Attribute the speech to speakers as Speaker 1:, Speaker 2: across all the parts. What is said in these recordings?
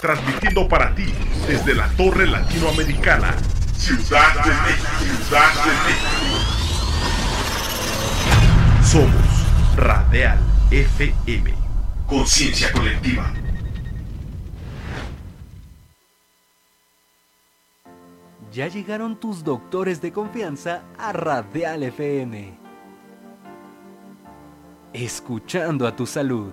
Speaker 1: transmitiendo para ti desde la Torre Latinoamericana, Ciudad de México, Ciudad de México. Somos Radial FM, conciencia colectiva.
Speaker 2: Ya llegaron tus doctores de confianza a Radial FM. Escuchando a tu salud.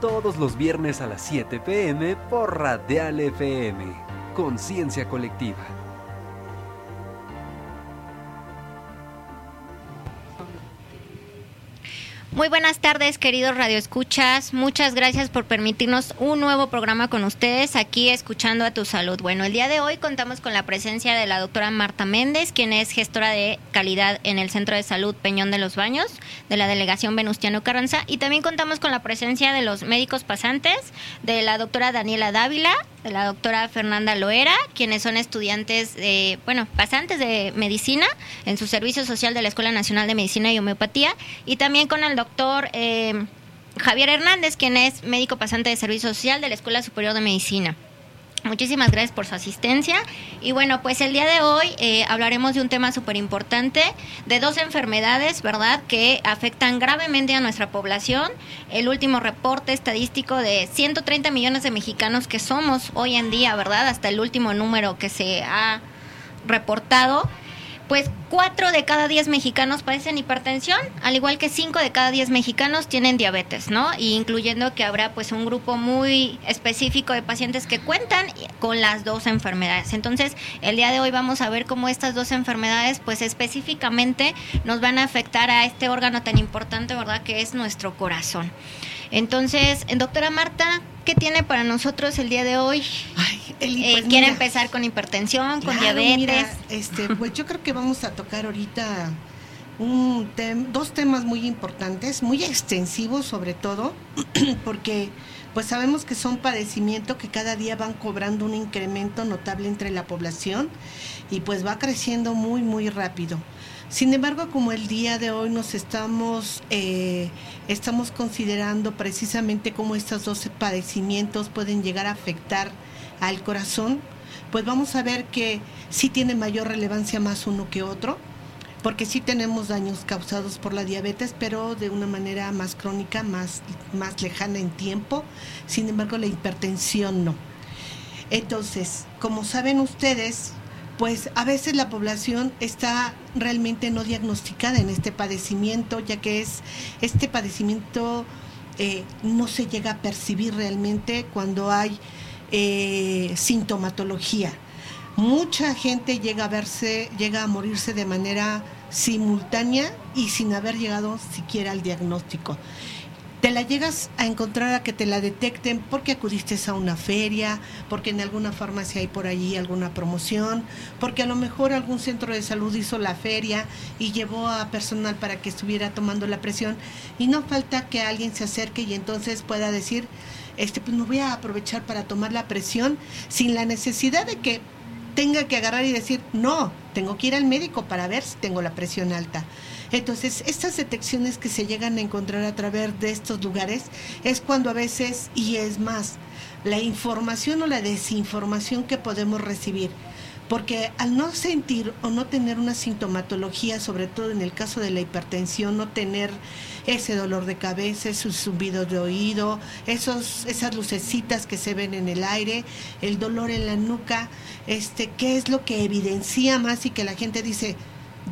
Speaker 2: todos los viernes a las 7 pm por Radial FM. Conciencia colectiva.
Speaker 3: Muy buenas tardes, queridos radioescuchas. Muchas gracias por permitirnos un nuevo programa con ustedes aquí escuchando a tu salud. Bueno, el día de hoy contamos con la presencia de la doctora Marta Méndez, quien es gestora de calidad en el Centro de Salud Peñón de los Baños de la delegación Venustiano Carranza y también contamos con la presencia de los médicos pasantes de la doctora Daniela Dávila, de la doctora Fernanda Loera, quienes son estudiantes, de, bueno, pasantes de medicina en su servicio social de la Escuela Nacional de Medicina y Homeopatía, y también con el doctor eh, Javier Hernández, quien es médico pasante de servicio social de la Escuela Superior de Medicina. Muchísimas gracias por su asistencia. Y bueno, pues el día de hoy eh, hablaremos de un tema súper importante, de dos enfermedades, ¿verdad?, que afectan gravemente a nuestra población. El último reporte estadístico de 130 millones de mexicanos que somos hoy en día, ¿verdad?, hasta el último número que se ha reportado pues cuatro de cada diez mexicanos padecen hipertensión, al igual que cinco de cada diez mexicanos tienen diabetes, ¿no? Y incluyendo que habrá pues un grupo muy específico de pacientes que cuentan con las dos enfermedades. Entonces, el día de hoy vamos a ver cómo estas dos enfermedades pues específicamente nos van a afectar a este órgano tan importante, ¿verdad? Que es nuestro corazón. Entonces, doctora Marta, ¿qué tiene para nosotros el día de hoy?
Speaker 4: Ay, Eli,
Speaker 3: eh,
Speaker 4: pues
Speaker 3: ¿Quiere
Speaker 4: mira,
Speaker 3: empezar con hipertensión, con
Speaker 4: claro,
Speaker 3: diabetes?
Speaker 4: mira, este, pues yo creo que vamos a tocar ahorita un tem- dos temas muy importantes, muy extensivos sobre todo, porque pues sabemos que son padecimientos que cada día van cobrando un incremento notable entre la población y pues va creciendo muy muy rápido. Sin embargo, como el día de hoy nos estamos, eh, estamos considerando precisamente cómo estos dos padecimientos pueden llegar a afectar al corazón, pues vamos a ver que sí tiene mayor relevancia más uno que otro, porque sí tenemos daños causados por la diabetes, pero de una manera más crónica, más, más lejana en tiempo. Sin embargo, la hipertensión no. Entonces, como saben ustedes, pues a veces la población está realmente no diagnosticada en este padecimiento, ya que es este padecimiento eh, no se llega a percibir realmente cuando hay eh, sintomatología. Mucha gente llega a verse, llega a morirse de manera simultánea y sin haber llegado siquiera al diagnóstico te la llegas a encontrar a que te la detecten porque acudiste a una feria, porque en alguna farmacia hay por allí alguna promoción, porque a lo mejor algún centro de salud hizo la feria y llevó a personal para que estuviera tomando la presión y no falta que alguien se acerque y entonces pueda decir, este pues me voy a aprovechar para tomar la presión sin la necesidad de que tenga que agarrar y decir, "No, tengo que ir al médico para ver si tengo la presión alta." Entonces, estas detecciones que se llegan a encontrar a través de estos lugares es cuando a veces, y es más, la información o la desinformación que podemos recibir. Porque al no sentir o no tener una sintomatología, sobre todo en el caso de la hipertensión, no tener ese dolor de cabeza, esos zumbidos de oído, esos, esas lucecitas que se ven en el aire, el dolor en la nuca, este, ¿qué es lo que evidencia más y que la gente dice,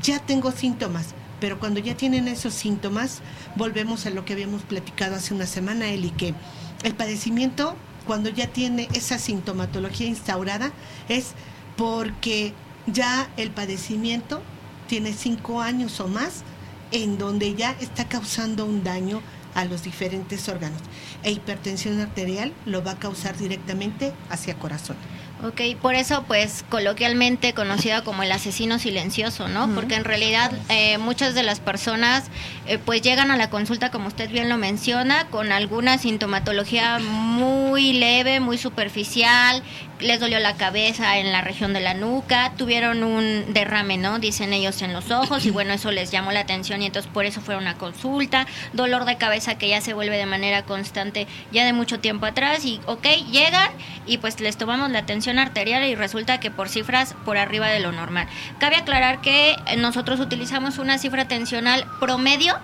Speaker 4: ya tengo síntomas? Pero cuando ya tienen esos síntomas, volvemos a lo que habíamos platicado hace una semana, Eli, que el padecimiento, cuando ya tiene esa sintomatología instaurada, es porque ya el padecimiento tiene cinco años o más en donde ya está causando un daño a los diferentes órganos. E hipertensión arterial lo va a causar directamente hacia corazón.
Speaker 3: Ok, por eso pues coloquialmente conocida como el asesino silencioso, ¿no? Porque en realidad eh, muchas de las personas eh, pues llegan a la consulta, como usted bien lo menciona, con alguna sintomatología muy leve, muy superficial, les dolió la cabeza en la región de la nuca, tuvieron un derrame, ¿no? Dicen ellos en los ojos y bueno, eso les llamó la atención y entonces por eso fue una consulta, dolor de cabeza que ya se vuelve de manera constante ya de mucho tiempo atrás y ok, llegan y pues les tomamos la atención arterial y resulta que por cifras por arriba de lo normal. Cabe aclarar que nosotros utilizamos una cifra tensional promedio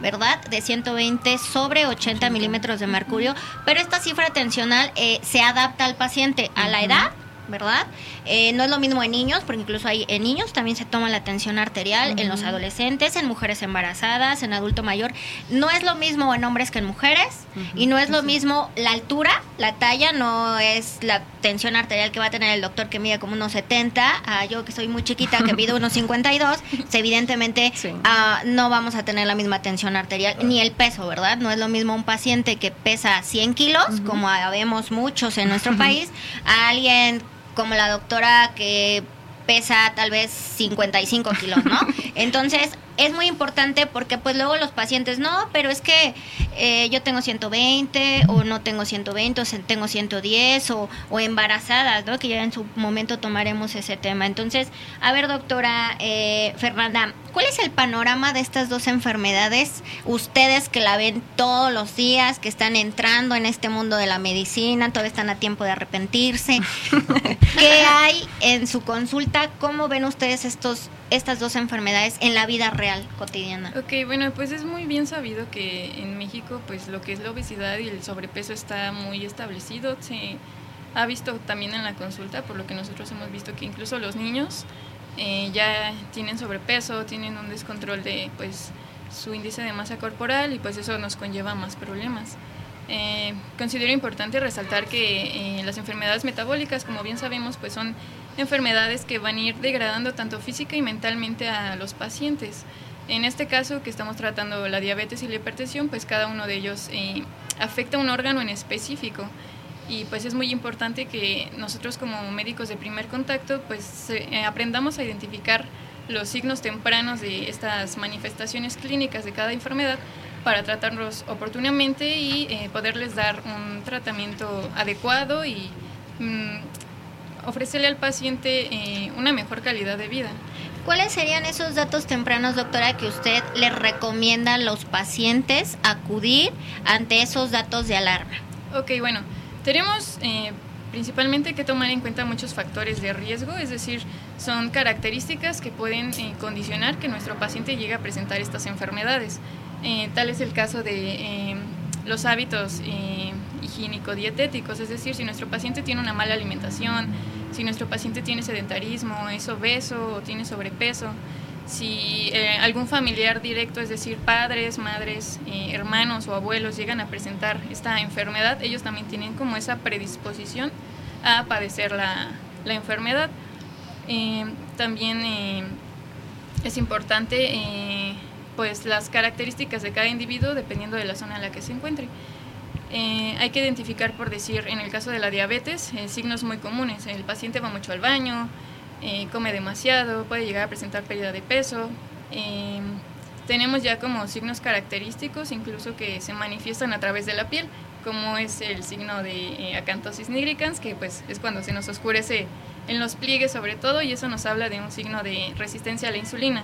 Speaker 3: ¿verdad? De 120 sobre 80 milímetros de mercurio, pero esta cifra tensional eh, se adapta al paciente, a la edad, ¿verdad? Eh, no es lo mismo en niños, porque incluso hay en niños también se toma la tensión arterial, en los adolescentes, en mujeres embarazadas, en adulto mayor. No es lo mismo en hombres que en mujeres y no es lo mismo la altura, la talla, no es la tensión arterial que va a tener el doctor que mide como unos 70, a yo que soy muy chiquita que mido unos 52, evidentemente ah, no vamos a tener la misma tensión arterial ni el peso, ¿verdad? No es lo mismo un paciente que pesa 100 kilos, como vemos muchos en nuestro país, a alguien como la doctora que pesa tal vez 55 kilos, ¿no? Entonces, es muy importante porque pues luego los pacientes, no, pero es que eh, yo tengo 120 o no tengo 120 o tengo 110 o, o, embarazadas, ¿no? Que ya en su momento tomaremos ese tema. Entonces, a ver, doctora eh, Fernanda, ¿cuál es el panorama de estas dos enfermedades? Ustedes que la ven todos los días, que están entrando en este mundo de la medicina, todavía están a tiempo de arrepentirse. ¿Qué hay en su consulta? ¿Cómo ven ustedes estos estas dos enfermedades en la vida real cotidiana?
Speaker 5: Ok, bueno, pues es muy bien sabido que en México pues lo que es la obesidad y el sobrepeso está muy establecido. Se ha visto también en la consulta, por lo que nosotros hemos visto que incluso los niños eh, ya tienen sobrepeso, tienen un descontrol de pues su índice de masa corporal y pues eso nos conlleva más problemas. Eh, considero importante resaltar que eh, las enfermedades metabólicas, como bien sabemos, pues son enfermedades que van a ir degradando tanto física y mentalmente a los pacientes. En este caso que estamos tratando la diabetes y la hipertensión, pues cada uno de ellos eh, afecta un órgano en específico y pues es muy importante que nosotros como médicos de primer contacto pues eh, aprendamos a identificar los signos tempranos de estas manifestaciones clínicas de cada enfermedad para tratarlos oportunamente y eh, poderles dar un tratamiento adecuado y mm, ofrecerle al paciente eh, una mejor calidad de vida.
Speaker 3: ¿Cuáles serían esos datos tempranos, doctora, que usted le recomienda a los pacientes acudir ante esos datos de alarma?
Speaker 5: Ok, bueno, tenemos eh, principalmente que tomar en cuenta muchos factores de riesgo, es decir, son características que pueden eh, condicionar que nuestro paciente llegue a presentar estas enfermedades. tal es el caso de los hábitos higiénico-dietéticos, es decir, si nuestro paciente tiene una mala alimentación, si nuestro paciente tiene sedentarismo, es obeso o tiene sobrepeso, si eh, algún familiar directo, es decir, padres, madres, eh, hermanos o abuelos llegan a presentar esta enfermedad, ellos también tienen como esa predisposición a padecer la, la enfermedad. Eh, también eh, es importante eh, pues las características de cada individuo dependiendo de la zona en la que se encuentre. hay que identificar, por decir, en el caso de la diabetes, signos muy comunes. El paciente va mucho al baño, come demasiado, puede llegar a presentar pérdida de peso. tenemos ya como signos característicos, incluso que se manifiestan a través de la piel, como es el signo de acantosis nigricans, que pues es cuando se nos oscurece en los pliegues sobre todo y eso nos habla de un signo de resistencia a la insulina,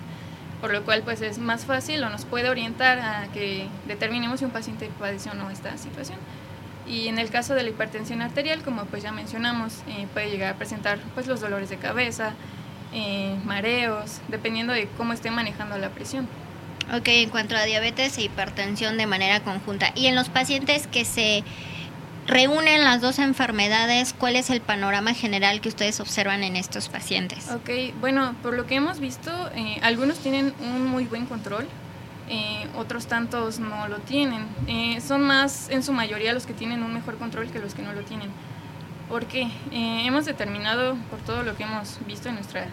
Speaker 5: por lo cual pues es más fácil o nos puede orientar a que determinemos si un paciente padeció o no esta situación. Y en el caso de la hipertensión arterial, como pues ya mencionamos, eh, puede llegar a presentar pues los dolores de cabeza, eh, mareos, dependiendo de cómo esté manejando la presión.
Speaker 3: Ok, en cuanto a diabetes e hipertensión de manera conjunta. Y en los pacientes que se reúnen las dos enfermedades, ¿cuál es el panorama general que ustedes observan en estos pacientes?
Speaker 5: Ok, bueno, por lo que hemos visto, eh, algunos tienen un muy buen control, eh, otros tantos no lo tienen. Eh, son más en su mayoría los que tienen un mejor control que los que no lo tienen. Porque hemos determinado, por todo lo que hemos visto en nuestra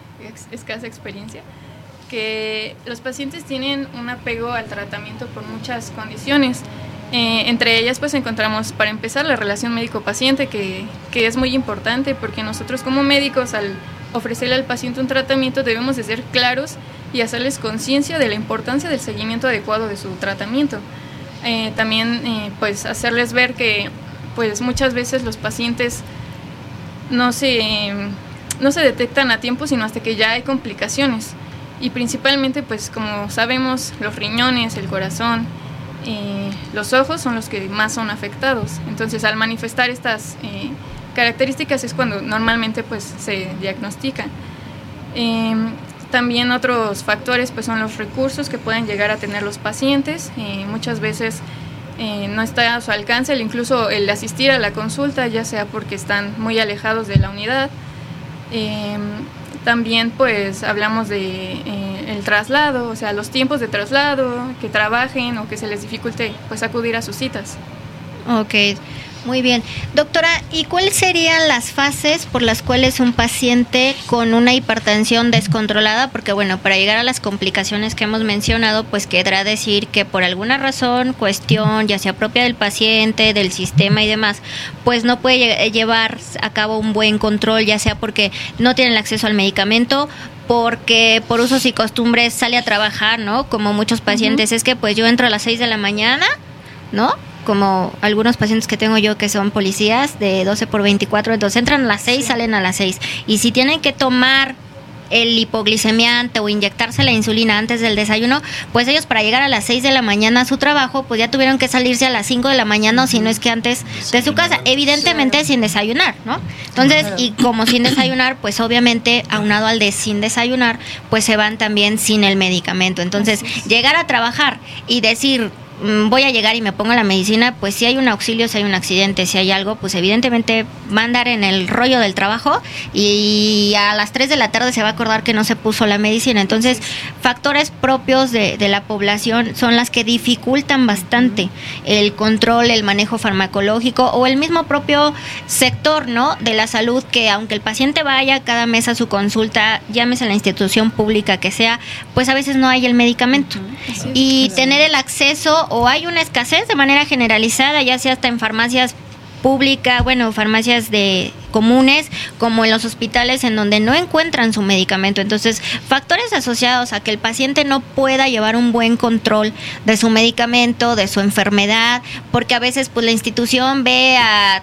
Speaker 5: escasa experiencia, que los pacientes tienen un apego al tratamiento por muchas condiciones. Eh, entre ellas pues encontramos para empezar la relación médico-paciente que, que, es muy importante porque nosotros como médicos al ofrecerle al paciente un tratamiento debemos de ser claros y hacerles conciencia de la importancia del seguimiento adecuado de su tratamiento. Eh, también eh, pues hacerles ver que pues muchas veces los pacientes no se, no se detectan a tiempo sino hasta que ya hay complicaciones y principalmente pues como sabemos los riñones, el corazón, eh, los ojos son los que más son afectados. Entonces, al manifestar estas eh, características es cuando normalmente pues, se diagnostica. Em, también otros factores pues, son los recursos que pueden llegar a tener los pacientes. Eh, muchas veces no está a su alcance el, incluso el asistir a la consulta, ya sea porque están muy alejados de la unidad. Em, también pues hablamos de eh, el traslado, o sea, los tiempos de traslado, que trabajen o que se les dificulte pues acudir a sus citas.
Speaker 3: Ok, muy bien. Doctora, ¿y cuáles serían las fases por las cuales un paciente con una hipertensión descontrolada, porque bueno, para llegar a las complicaciones que hemos mencionado, pues quedará decir que por alguna razón, cuestión, ya sea propia del paciente, del sistema y demás, pues no puede llevar a cabo un buen control, ya sea porque no tiene el acceso al medicamento, porque por usos y costumbres sale a trabajar, ¿no? Como muchos pacientes, es que pues yo entro a las 6 de la mañana, ¿no? como algunos pacientes que tengo yo que son policías de 12 por 24, entonces entran a las 6, salen a las 6. Y si tienen que tomar el hipoglicemiante o inyectarse la insulina antes del desayuno, pues ellos para llegar a las 6 de la mañana a su trabajo, pues ya tuvieron que salirse a las 5 de la mañana o si no es que antes de su casa, evidentemente sin desayunar, ¿no? Entonces, y como sin desayunar, pues obviamente aunado al de sin desayunar, pues se van también sin el medicamento. Entonces, llegar a trabajar y decir, voy a llegar y me pongo la medicina, pues si hay un auxilio, si hay un accidente, si hay algo, pues evidentemente va a andar en el rollo del trabajo y a las 3 de la tarde se va a acordar que no se puso la medicina. Entonces, factores propios de, de la población son las que dificultan bastante el control, el manejo farmacológico o el mismo propio sector, ¿no? De la salud que aunque el paciente vaya cada mes a su consulta, llámese a la institución pública que sea, pues a veces no hay el medicamento. Y tener el acceso o hay una escasez de manera generalizada, ya sea hasta en farmacias públicas, bueno, farmacias de comunes, como en los hospitales en donde no encuentran su medicamento. Entonces, factores asociados a que el paciente no pueda llevar un buen control de su medicamento, de su enfermedad, porque a veces pues la institución ve a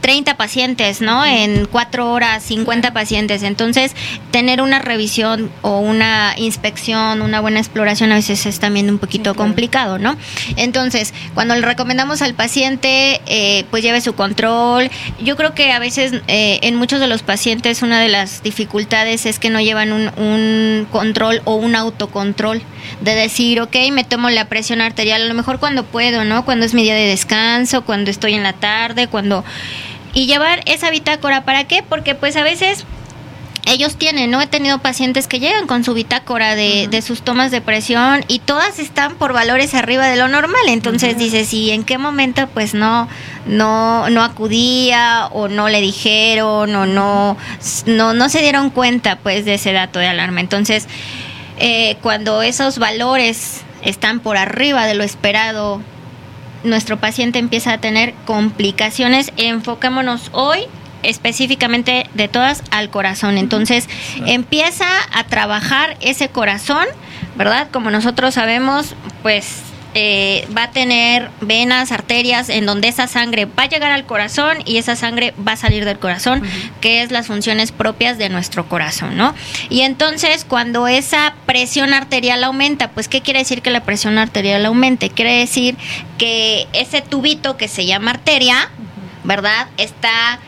Speaker 3: 30 pacientes, ¿no? En cuatro horas, 50 pacientes. Entonces, tener una revisión o una inspección, una buena exploración a veces es también un poquito complicado, ¿no? Entonces, cuando le recomendamos al paciente, eh, pues lleve su control. Yo creo que a veces eh, en muchos de los pacientes una de las dificultades es que no llevan un, un control o un autocontrol de decir, ok, me tomo la presión arterial, a lo mejor cuando puedo, ¿no? Cuando es mi día de descanso, cuando estoy en la tarde, cuando y llevar esa bitácora, ¿para qué? Porque pues a veces ellos tienen, ¿no? He tenido pacientes que llegan con su bitácora de, de, sus tomas de presión y todas están por valores arriba de lo normal. Entonces dices, ¿y en qué momento pues no, no, no acudía o no le dijeron o no, no, no se dieron cuenta pues de ese dato de alarma? Entonces, eh, cuando esos valores están por arriba de lo esperado, nuestro paciente empieza a tener complicaciones. Enfoquémonos hoy específicamente de todas al corazón. Entonces empieza a trabajar ese corazón, ¿verdad? Como nosotros sabemos, pues eh, va a tener venas, arterias, en donde esa sangre va a llegar al corazón y esa sangre va a salir del corazón, que es las funciones propias de nuestro corazón, ¿no? Y entonces cuando esa presión arterial aumenta, pues ¿qué quiere decir que la presión arterial aumente? Quiere decir que ese tubito que se llama arteria, ¿verdad? Está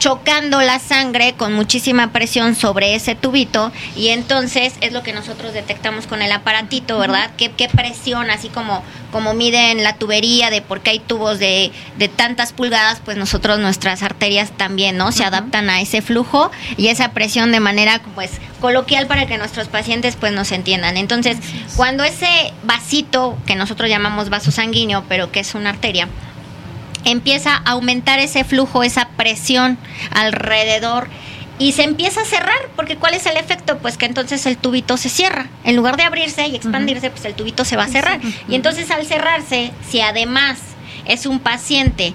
Speaker 3: chocando la sangre con muchísima presión sobre ese tubito y entonces es lo que nosotros detectamos con el aparatito, ¿verdad? ¿Qué, qué presión, así como, como miden la tubería de por qué hay tubos de, de tantas pulgadas, pues nosotros nuestras arterias también, ¿no? Se adaptan a ese flujo y esa presión de manera pues coloquial para que nuestros pacientes pues nos entiendan. Entonces, cuando ese vasito que nosotros llamamos vaso sanguíneo, pero que es una arteria, empieza a aumentar ese flujo, esa presión alrededor y se empieza a cerrar, porque ¿cuál es el efecto? Pues que entonces el tubito se cierra. En lugar de abrirse y expandirse, pues el tubito se va a cerrar. Y entonces al cerrarse, si además es un paciente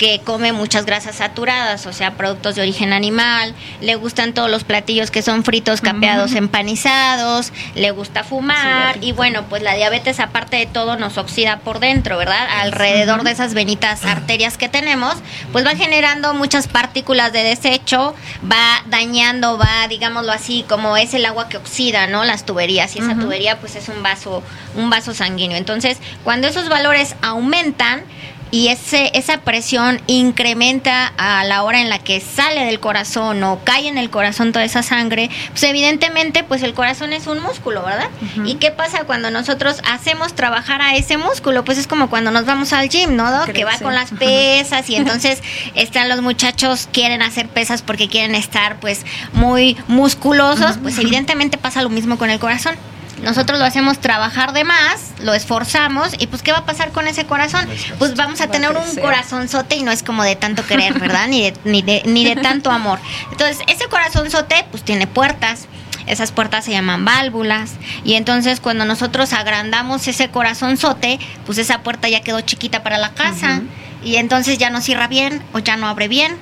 Speaker 3: que come muchas grasas saturadas, o sea, productos de origen animal, le gustan todos los platillos que son fritos, capeados, empanizados, le gusta fumar y bueno, pues la diabetes aparte de todo nos oxida por dentro, ¿verdad? Alrededor de esas venitas arterias que tenemos, pues va generando muchas partículas de desecho, va dañando, va, digámoslo así, como es el agua que oxida, ¿no? Las tuberías y esa tubería pues es un vaso un vaso sanguíneo. Entonces, cuando esos valores aumentan, y ese, esa presión incrementa a la hora en la que sale del corazón o cae en el corazón toda esa sangre, pues evidentemente pues el corazón es un músculo, ¿verdad? ¿Y qué pasa cuando nosotros hacemos trabajar a ese músculo? Pues es como cuando nos vamos al gym, ¿no? Que va con las pesas y entonces están los muchachos quieren hacer pesas porque quieren estar pues muy musculosos, pues evidentemente pasa lo mismo con el corazón nosotros lo hacemos trabajar de más, lo esforzamos y pues ¿qué va a pasar con ese corazón? Pues vamos a tener un corazonzote y no es como de tanto querer, ¿verdad? Ni de, ni de, ni de tanto amor. Entonces, ese corazonzote pues tiene puertas. Esas puertas se llaman válvulas y entonces cuando nosotros agrandamos ese corazonzote, pues esa puerta ya quedó chiquita para la casa y entonces ya no cierra bien o ya no abre bien.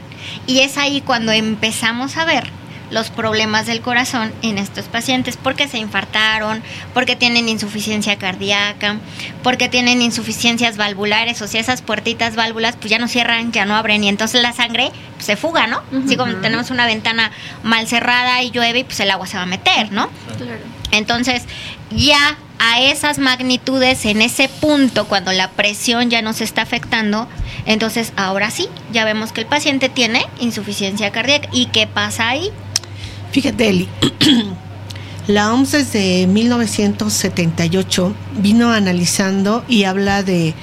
Speaker 3: Y es ahí cuando empezamos a ver los problemas del corazón en estos pacientes porque se infartaron, porque tienen insuficiencia cardíaca, porque tienen insuficiencias valvulares, o sea, esas puertitas válvulas pues ya no cierran, ya no abren y entonces la sangre pues, se fuga, ¿no? Así como tenemos una ventana mal cerrada y llueve, pues el agua se va a meter, ¿no? Claro. Entonces, ya a esas magnitudes, en ese punto, cuando la presión ya nos está afectando, entonces ahora sí, ya vemos que el paciente tiene insuficiencia cardíaca. ¿Y qué pasa ahí?
Speaker 4: Fíjate, Eli, la OMS desde 1978 vino analizando y habla de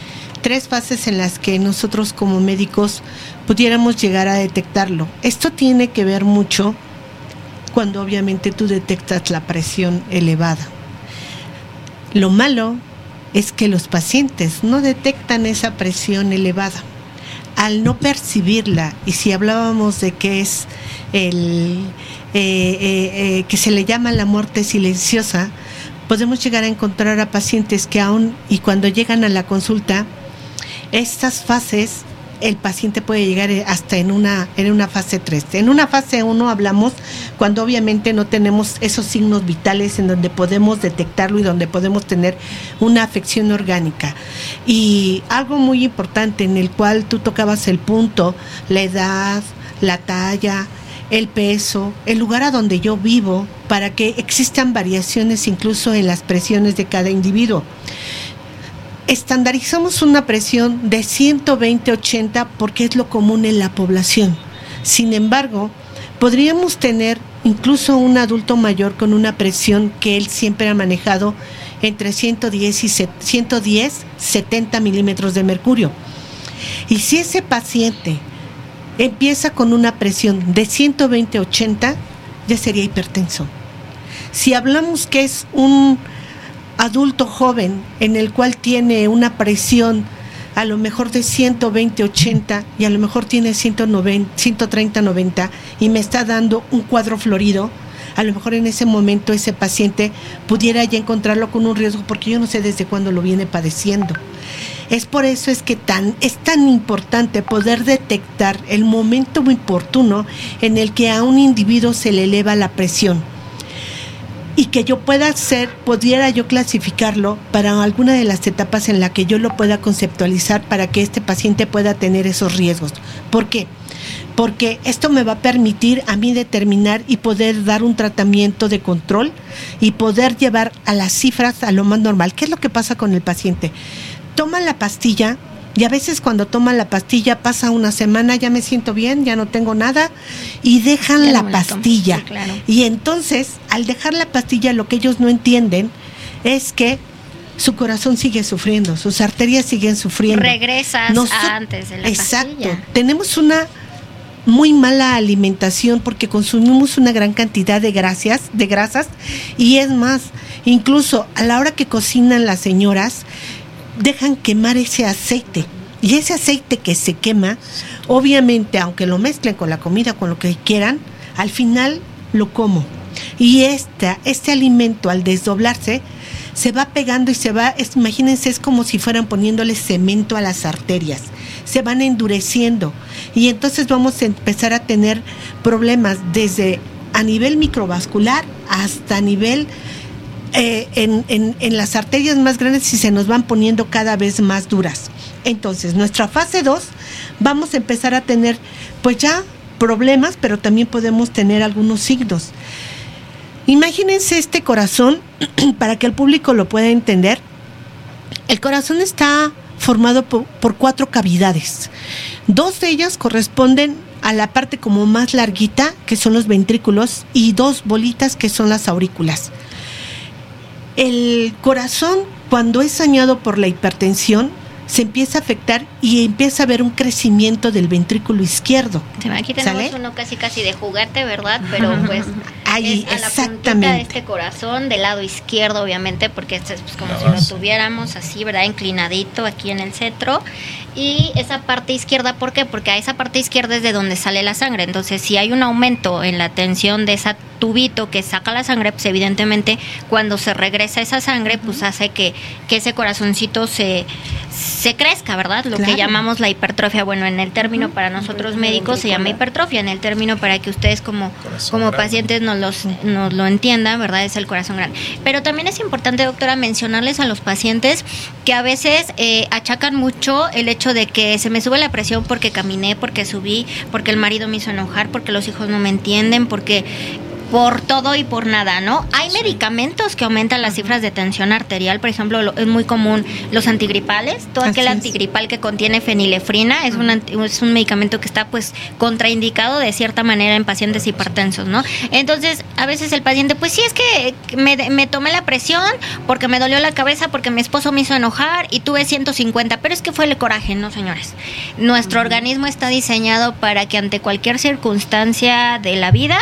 Speaker 4: tres fases en las que nosotros como médicos pudiéramos llegar a detectarlo. Esto tiene que ver mucho cuando obviamente tú detectas la presión elevada. Lo malo es que los pacientes no detectan esa presión elevada. Al no percibirla, y si hablábamos de que es el, eh, eh, eh, que se le llama la muerte silenciosa, podemos llegar a encontrar a pacientes que aún y cuando llegan a la consulta, estas fases el paciente puede llegar hasta en una, en una fase 3. En una fase 1 hablamos cuando obviamente no tenemos esos signos vitales en donde podemos detectarlo y donde podemos tener una afección orgánica. Y algo muy importante en el cual tú tocabas el punto, la edad, la talla, el peso, el lugar a donde yo vivo, para que existan variaciones incluso en las presiones de cada individuo. Estandarizamos una presión de 120-80 porque es lo común en la población. Sin embargo, podríamos tener incluso un adulto mayor con una presión que él siempre ha manejado entre 110 y 110, 70 milímetros de mercurio. Y si ese paciente empieza con una presión de 120-80, ya sería hipertenso. Si hablamos que es un adulto joven en el cual tiene una presión a lo mejor de 120, 80 y a lo mejor tiene 190, 130, 90 y me está dando un cuadro florido, a lo mejor en ese momento ese paciente pudiera ya encontrarlo con un riesgo porque yo no sé desde cuándo lo viene padeciendo. Es por eso es que tan, es tan importante poder detectar el momento oportuno en el que a un individuo se le eleva la presión y que yo pueda hacer, pudiera yo clasificarlo para alguna de las etapas en la que yo lo pueda conceptualizar para que este paciente pueda tener esos riesgos. ¿Por qué? Porque esto me va a permitir a mí determinar y poder dar un tratamiento de control y poder llevar a las cifras a lo más normal. ¿Qué es lo que pasa con el paciente? Toma la pastilla, y a veces cuando toman la pastilla pasa una semana, ya me siento bien, ya no tengo nada, y dejan la pastilla. Y entonces, al dejar la pastilla, lo que ellos no entienden es que su corazón sigue sufriendo, sus arterias siguen sufriendo.
Speaker 3: Regresas antes de la
Speaker 4: Exacto. Tenemos una muy mala alimentación porque consumimos una gran cantidad de grasas, de grasas y es más, incluso a la hora que cocinan las señoras, dejan quemar ese aceite. Y ese aceite que se quema, obviamente, aunque lo mezclen con la comida, con lo que quieran, al final lo como. Y esta, este alimento, al desdoblarse, se va pegando y se va, imagínense, es como si fueran poniéndole cemento a las arterias. Se van endureciendo. Y entonces vamos a empezar a tener problemas desde a nivel microvascular hasta a nivel eh, en, las arterias más grandes y se nos van poniendo cada vez más duras. Entonces, nuestra fase 2, vamos a empezar a tener, pues ya problemas, pero también podemos tener algunos signos. Imagínense este corazón, para que el público lo pueda entender. El corazón está formado por, por, cuatro cavidades. Dos de ellas corresponden a la parte como más larguita, que son los ventrículos, y dos bolitas, que son las aurículas. El corazón, cuando es dañado por la hipertensión, se empieza a afectar y empieza a haber un crecimiento del ventrículo izquierdo.
Speaker 3: Aquí tenemos uno casi casi de juguete, ¿verdad? Pero pues Ahí, es a exactamente. de este corazón, del lado izquierdo, obviamente, porque este es pues, como si lo tuviéramos así, ¿verdad? Inclinadito aquí en el centro. Y esa parte izquierda, ¿por qué? Porque a esa parte izquierda es de donde sale la sangre. Entonces, si hay un aumento en la tensión de esa tubito que saca la sangre, pues evidentemente cuando se regresa esa sangre, pues hace que, que ese corazoncito se, se crezca, ¿verdad? Lo que llamamos la hipertrofia. Bueno, en el término para nosotros médicos se llama hipertrofia, en el término para que ustedes como, como pacientes nos, los, nos lo entiendan, ¿verdad? Es el corazón grande. Pero también es importante, doctora, mencionarles a los pacientes que a veces eh, achacan mucho el hecho de que se me sube la presión porque caminé, porque subí, porque el marido me hizo enojar, porque los hijos no me entienden, porque por todo y por nada, ¿no? Hay medicamentos que aumentan las cifras de tensión arterial, por ejemplo, es muy común los antigripales, todo aquel antigripal que contiene fenilefrina es un, es un medicamento que está pues contraindicado de cierta manera en pacientes hipertensos, ¿no? Entonces, a veces el paciente, pues sí, es que me, me tomé la presión porque me dolió la cabeza, porque mi esposo me hizo enojar y tuve 150, pero es que fue el coraje, ¿no, señores? Nuestro organismo está diseñado para que ante cualquier circunstancia de la vida,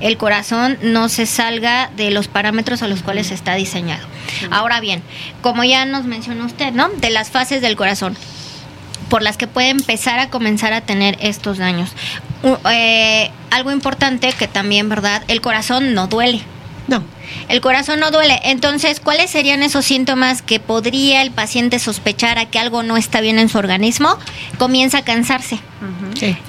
Speaker 3: el corazón no se salga de los parámetros a los cuales está diseñado. Ahora bien, como ya nos mencionó usted, ¿no? De las fases del corazón por las que puede empezar a comenzar a tener estos daños. Eh, algo importante que también, ¿verdad? El corazón no duele.
Speaker 4: No.
Speaker 3: El corazón no duele. Entonces, ¿cuáles serían esos síntomas que podría el paciente sospechar a que algo no está bien en su organismo? Comienza a cansarse.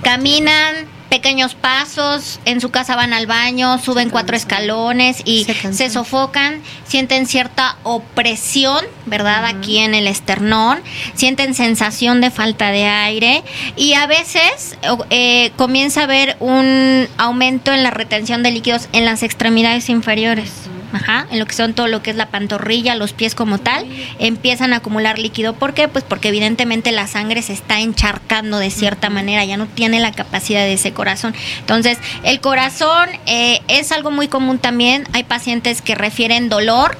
Speaker 3: Caminan pequeños pasos, en su casa van al baño, suben cuatro escalones y se, sofocan, sienten cierta opresión, ¿verdad? Aquí en el esternón, sienten sensación de falta de aire y a veces eh, comienza a haber un aumento en la retención de líquidos en las extremidades inferiores. Ajá, en lo que son todo lo que es la pantorrilla, los pies como tal, empiezan a acumular líquido. ¿Por qué? Pues porque evidentemente la sangre se está encharcando de cierta manera, ya no tiene la capacidad de ese corazón. Entonces, el corazón eh, es algo muy común también. Hay pacientes que refieren dolor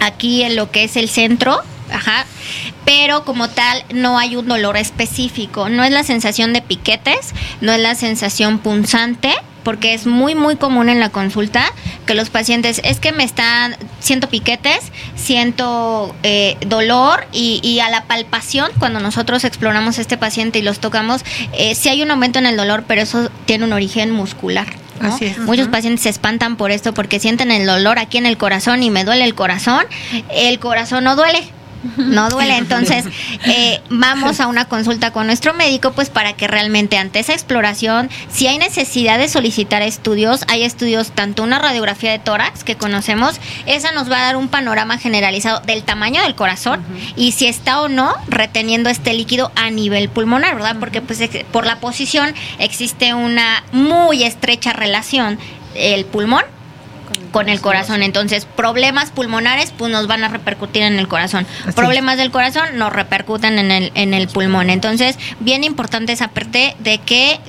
Speaker 3: aquí en lo que es el centro, Ajá. Pero como tal, no hay un dolor específico. No es la sensación de piquetes, no es la sensación punzante, porque es muy, muy común en la consulta que los pacientes, es que me están, siento piquetes, siento eh, dolor y, a la palpación, cuando nosotros exploramos a este paciente y los tocamos, eh, sí hay un aumento en el dolor, pero eso tiene un origen muscular. Así es. Muchos pacientes se espantan por esto porque sienten el dolor aquí en el corazón y me duele el corazón. El corazón no duele, no duele. Entonces, eh, vamos a una consulta con nuestro médico, pues para que realmente ante esa exploración, si hay necesidad de solicitar estudios, hay estudios, tanto una radiografía de tórax que conocemos, esa nos va a dar un panorama generalizado del tamaño del corazón y si está o no reteniendo este líquido a nivel pulmonar, ¿verdad? Porque pues por la posición existe una muy estrecha relación el pulmón con el corazón. Entonces, problemas pulmonares pues nos van a repercutir en el corazón. problemas del corazón nos repercuten en el, en el pulmón. Entonces, bien importante esa parte de que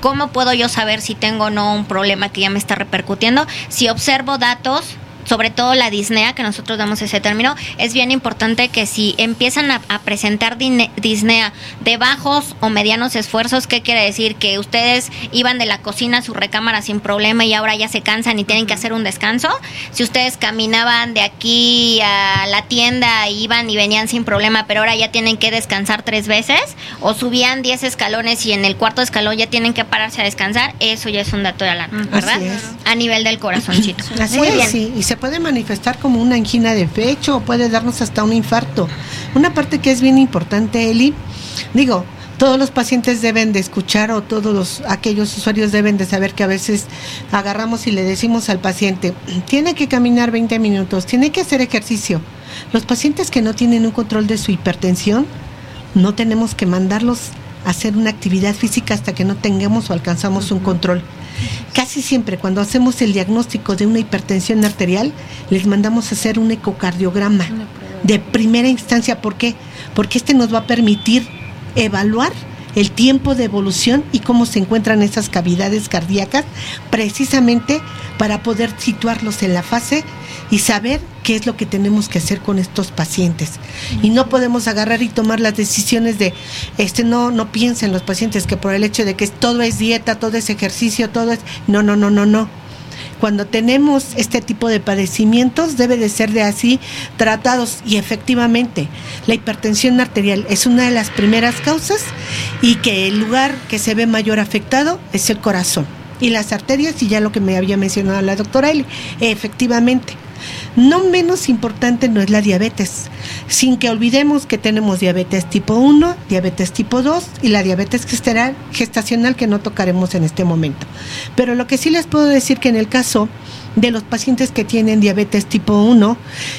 Speaker 3: ¿cómo puedo yo saber si tengo o no un problema que ya me está repercutiendo? Si observo datos sobre todo la disnea, que nosotros damos ese término, es bien importante que si empiezan a, presentar disnea de bajos o medianos esfuerzos, ¿qué quiere decir? Que ustedes iban de la cocina a su recámara sin problema y ahora ya se cansan y tienen que hacer un descanso. Si ustedes caminaban de aquí a la tienda, iban y venían sin problema, pero ahora ya tienen que descansar tres veces, o subían 10 escalones y en el cuarto escalón ya tienen que pararse a descansar, eso ya es un dato de alarma, ¿verdad? A nivel del corazoncito.
Speaker 4: Así Muy bien. Sí se puede manifestar como una angina de pecho o puede darnos hasta un infarto. Una parte que es bien importante, Eli, digo, todos los pacientes deben de escuchar o todos los, aquellos usuarios deben de saber que a veces agarramos y le decimos al paciente, tiene que caminar 20 minutos, tiene que hacer ejercicio. Los pacientes que no tienen un control de su hipertensión, no tenemos que mandarlos hacer una actividad física hasta que no tengamos o alcanzamos un control. Casi siempre cuando hacemos el diagnóstico de una hipertensión arterial, les mandamos a hacer un ecocardiograma de primera instancia. ¿Por qué? Porque este nos va a permitir evaluar el tiempo de evolución y cómo se encuentran esas cavidades cardíacas, precisamente para poder situarlos en la fase y saber qué es lo que tenemos que hacer con estos pacientes. Y no podemos agarrar y tomar las decisiones de, este, no, no piensen los pacientes que por el hecho de que todo es dieta, todo es ejercicio, todo es, no, no, no, no, no cuando tenemos este tipo de padecimientos debe de ser de así tratados y efectivamente la hipertensión arterial es una de las primeras causas y que el lugar que se ve mayor afectado es el corazón y las arterias y ya lo que me había mencionado la doctora Eli, efectivamente. No menos importante no es la diabetes, sin que olvidemos que tenemos diabetes tipo 1, diabetes tipo 2 y la diabetes gestacional que no tocaremos en este momento. Pero lo que sí les puedo decir que en el caso de los pacientes que tienen diabetes tipo 1,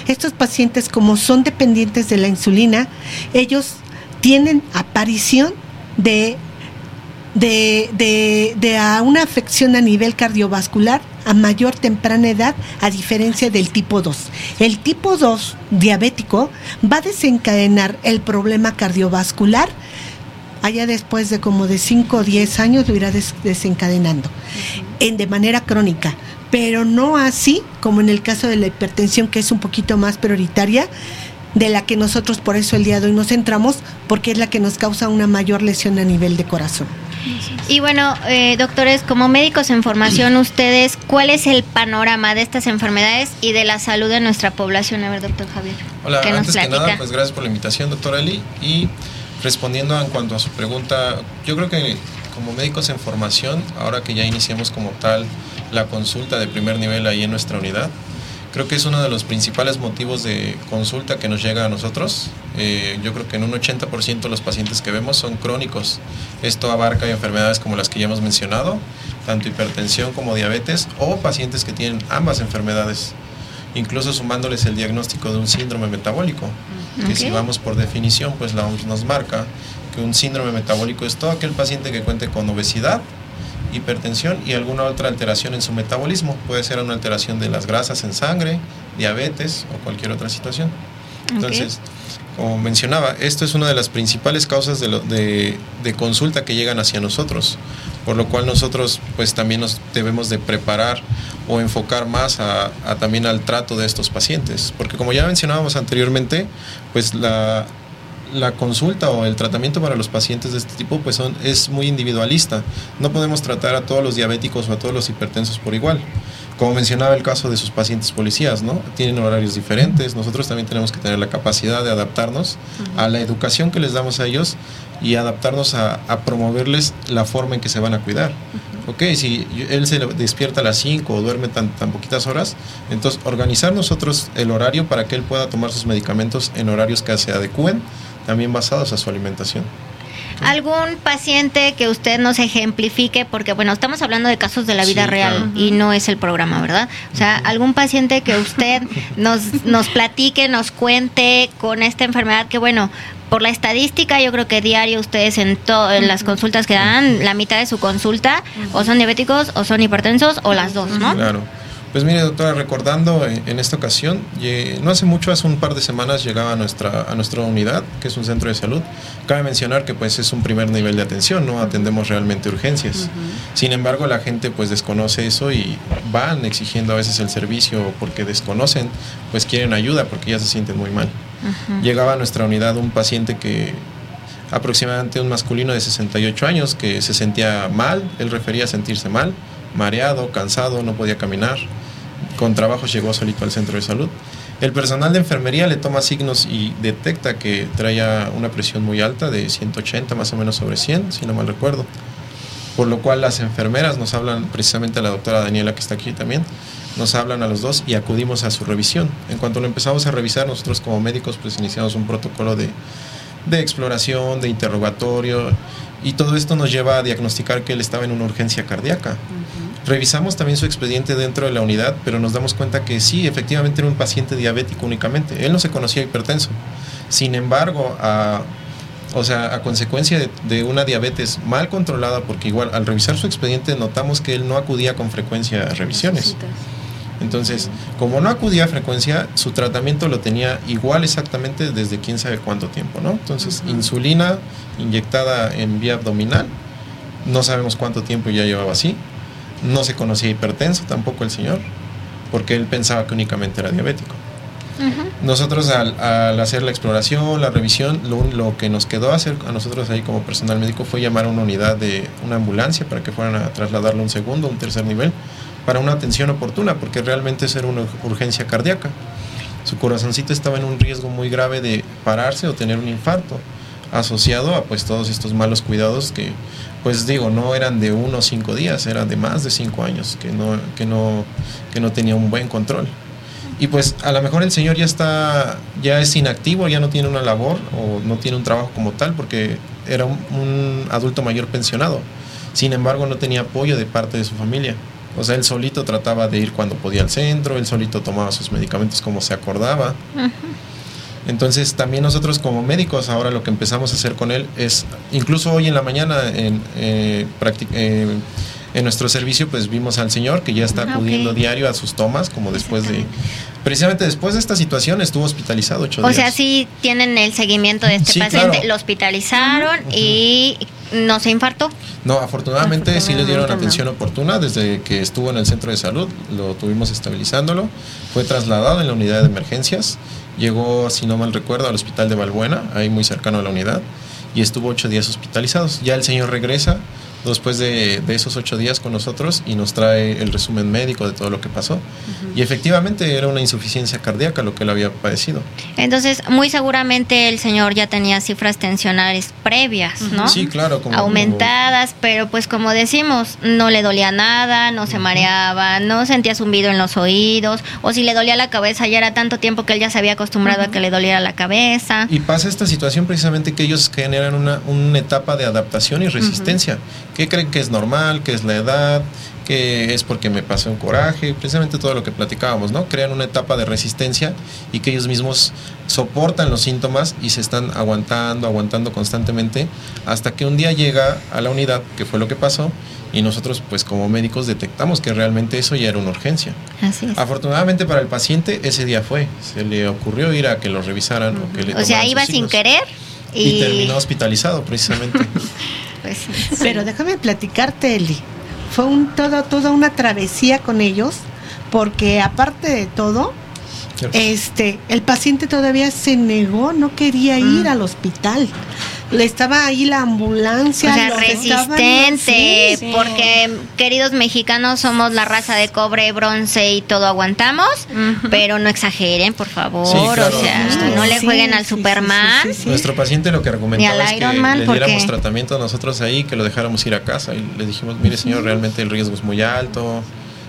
Speaker 4: estos pacientes como son dependientes de la insulina, ellos tienen aparición de de, de, de a una afección a nivel cardiovascular a mayor temprana edad, a diferencia del tipo 2. El tipo 2 diabético va a desencadenar el problema cardiovascular allá después de como de 5 o 10 años lo irá desencadenando en, de manera crónica, pero no así como en el caso de la hipertensión que es un poquito más prioritaria de la que nosotros por eso el día de hoy nos centramos porque es la que nos causa una mayor lesión a nivel de corazón.
Speaker 3: Y bueno, eh, doctores, como médicos en formación, ustedes, ¿cuál es el panorama de estas enfermedades y de la salud de nuestra población? A ver, doctor Javier.
Speaker 6: Hola, antes que nada, pues gracias por la invitación, doctora Eli. Y respondiendo en cuanto a su pregunta, yo creo que como médicos en formación, ahora que ya iniciamos como tal la consulta de primer nivel ahí en nuestra unidad, Creo que es uno de los principales motivos de consulta que nos llega a nosotros. Eh, yo creo que en un 80% los pacientes que vemos son crónicos. Esto abarca enfermedades como las que ya hemos mencionado, tanto hipertensión como diabetes, o pacientes que tienen ambas enfermedades, incluso sumándoles el diagnóstico de un síndrome metabólico, que si vamos por definición, pues la OMS nos marca que un síndrome metabólico es todo aquel paciente que cuente con obesidad, hipertensión y alguna otra alteración en su metabolismo. Puede ser una alteración de las grasas en sangre, diabetes o cualquier otra situación. Entonces, como mencionaba, esto es una de las principales causas de, de, consulta que llegan hacia nosotros, por lo cual nosotros pues también nos debemos de preparar o enfocar más a, también al trato de estos pacientes, porque como ya mencionábamos anteriormente, pues la, la consulta o el tratamiento para los pacientes de este tipo pues son, es muy individualista. No podemos tratar a todos los diabéticos o a todos los hipertensos por igual. Como mencionaba el caso de sus pacientes policías, ¿no? Tienen horarios diferentes. Nosotros también tenemos que tener la capacidad de adaptarnos a la educación que les damos a ellos y adaptarnos a, promoverles la forma en que se van a cuidar. Ok, si él se despierta a las 5 o duerme tan, tan poquitas horas, entonces organizar nosotros el horario para que él pueda tomar sus medicamentos en horarios que se adecúen, también basados a su alimentación.
Speaker 3: ¿Algún paciente que usted nos ejemplifique? Porque, bueno, estamos hablando de casos de la vida real y no es el programa, ¿verdad? O sea, algún paciente que usted nos, nos platique, nos cuente con esta enfermedad que, bueno, por la estadística, yo creo que diario ustedes en, en las consultas que dan, la mitad de su consulta o son diabéticos o son hipertensos o las dos, ¿no?
Speaker 6: Claro. Pues mire, doctora, recordando en, esta ocasión, no hace mucho, hace un par de semanas llegaba a nuestra, a nuestra unidad, que es un centro de salud. Cabe mencionar que pues es un primer nivel de atención, no atendemos realmente urgencias. Sin embargo, la gente pues desconoce eso y van exigiendo a veces el servicio porque desconocen, pues quieren ayuda porque ya se sienten muy mal. Llegaba a nuestra unidad un paciente que aproximadamente un masculino de 68 años que se sentía mal, él refería a sentirse mal, mareado, cansado, no podía caminar con trabajo llegó solito al centro de salud. El personal de enfermería le toma signos y detecta que traía una presión muy alta de 180 más o menos sobre 100, si no mal recuerdo. Por lo cual las enfermeras nos hablan, precisamente a la doctora Daniela que está aquí también, nos hablan a los dos y acudimos a su revisión. En cuanto lo empezamos a revisar, nosotros como médicos pues iniciamos un protocolo de, de exploración, de interrogatorio y todo esto nos lleva a diagnosticar que él estaba en una urgencia cardíaca. Revisamos también su expediente dentro de la unidad, pero nos damos cuenta que sí, efectivamente era un paciente diabético únicamente. Él no se conocía hipertenso. Sin embargo, a, o sea, a consecuencia de, una diabetes mal controlada, porque igual al revisar su expediente notamos que él no acudía con frecuencia a revisiones. Entonces, como no acudía a frecuencia, su tratamiento lo tenía igual exactamente desde quién sabe cuánto tiempo, ¿no? Entonces, insulina inyectada en vía abdominal, no sabemos cuánto tiempo ya llevaba así, no se conocía hipertenso tampoco el señor, porque él pensaba que únicamente era diabético. Nosotros al, hacer la exploración, la revisión, lo, que nos quedó hacer a nosotros ahí como personal médico fue llamar a una unidad de una ambulancia para que fueran a trasladarlo un segundo, un tercer nivel, para una atención oportuna, porque realmente era una urgencia cardíaca. Su corazoncito estaba en un riesgo muy grave de pararse o tener un infarto, asociado a pues todos estos malos cuidados que pues digo, no eran de uno o cinco días, eran de más de cinco años, que no, que no, que no tenía un buen control. Y pues a lo mejor el señor ya está, ya es inactivo, ya no tiene una labor o no tiene un trabajo como tal, porque era un, adulto mayor pensionado. Sin embargo, no tenía apoyo de parte de su familia. O sea, él solito trataba de ir cuando podía al centro, él solito tomaba sus medicamentos como se acordaba. Entonces también nosotros como médicos ahora lo que empezamos a hacer con él es, incluso hoy en la mañana en, eh, eh, en nuestro servicio pues vimos al señor que ya está acudiendo diario a sus tomas como después de precisamente después de esta situación estuvo hospitalizado ocho
Speaker 3: o sea sí tienen el seguimiento de este paciente. lo hospitalizaron y no se infartó.
Speaker 6: No afortunadamente sí le dieron atención oportuna desde que estuvo en el centro de salud lo tuvimos estabilizándolo fue trasladado en la unidad de emergencias Llegó, si no mal recuerdo, al hospital de Balbuena, ahí muy cercano a la unidad, y estuvo ocho días hospitalizados. Ya el señor regresa después de, esos ocho días con nosotros y nos trae el resumen médico de todo lo que pasó. Y efectivamente era una insuficiencia cardíaca lo que él había padecido.
Speaker 3: Entonces, muy seguramente el señor ya tenía cifras tensionales previas, ¿no?
Speaker 6: Sí, claro.
Speaker 3: Aumentadas, pero pues como decimos, no le dolía nada, no se mareaba, no sentía zumbido en los oídos, o si le dolía la cabeza, ya era tanto tiempo que él ya se había acostumbrado a que le doliera la cabeza.
Speaker 6: Y pasa esta situación precisamente que ellos generan una, una etapa de adaptación y resistencia que creen que es normal, que es la edad, que es porque me pasó un coraje, precisamente todo lo que platicábamos, ¿no? Crean una etapa de resistencia y que ellos mismos soportan los síntomas y se están aguantando, aguantando constantemente hasta que un día llega a la unidad, que fue lo que pasó, y nosotros pues como médicos detectamos que realmente eso ya era una urgencia.
Speaker 3: Así es.
Speaker 6: Afortunadamente para el paciente ese día fue, se le ocurrió ir a que lo revisaran o que le
Speaker 3: O sea, iba sin querer y...
Speaker 6: y terminó hospitalizado precisamente.
Speaker 4: Pues, Pero déjame platicarte, Eli. Fue un, todo, toda una travesía con ellos, porque aparte de todo, este, el paciente todavía se negó, no quería ir al hospital le estaba ahí la ambulancia.
Speaker 3: O sea, resistente, porque queridos mexicanos somos la raza de cobre, bronce y todo aguantamos, pero no exageren, por favor, o sea, no le jueguen al Superman.
Speaker 6: Nuestro paciente lo que argumentaba es que le diéramos tratamiento a nosotros ahí, que lo dejáramos ir a casa y le dijimos, mire señor, realmente el riesgo es muy alto,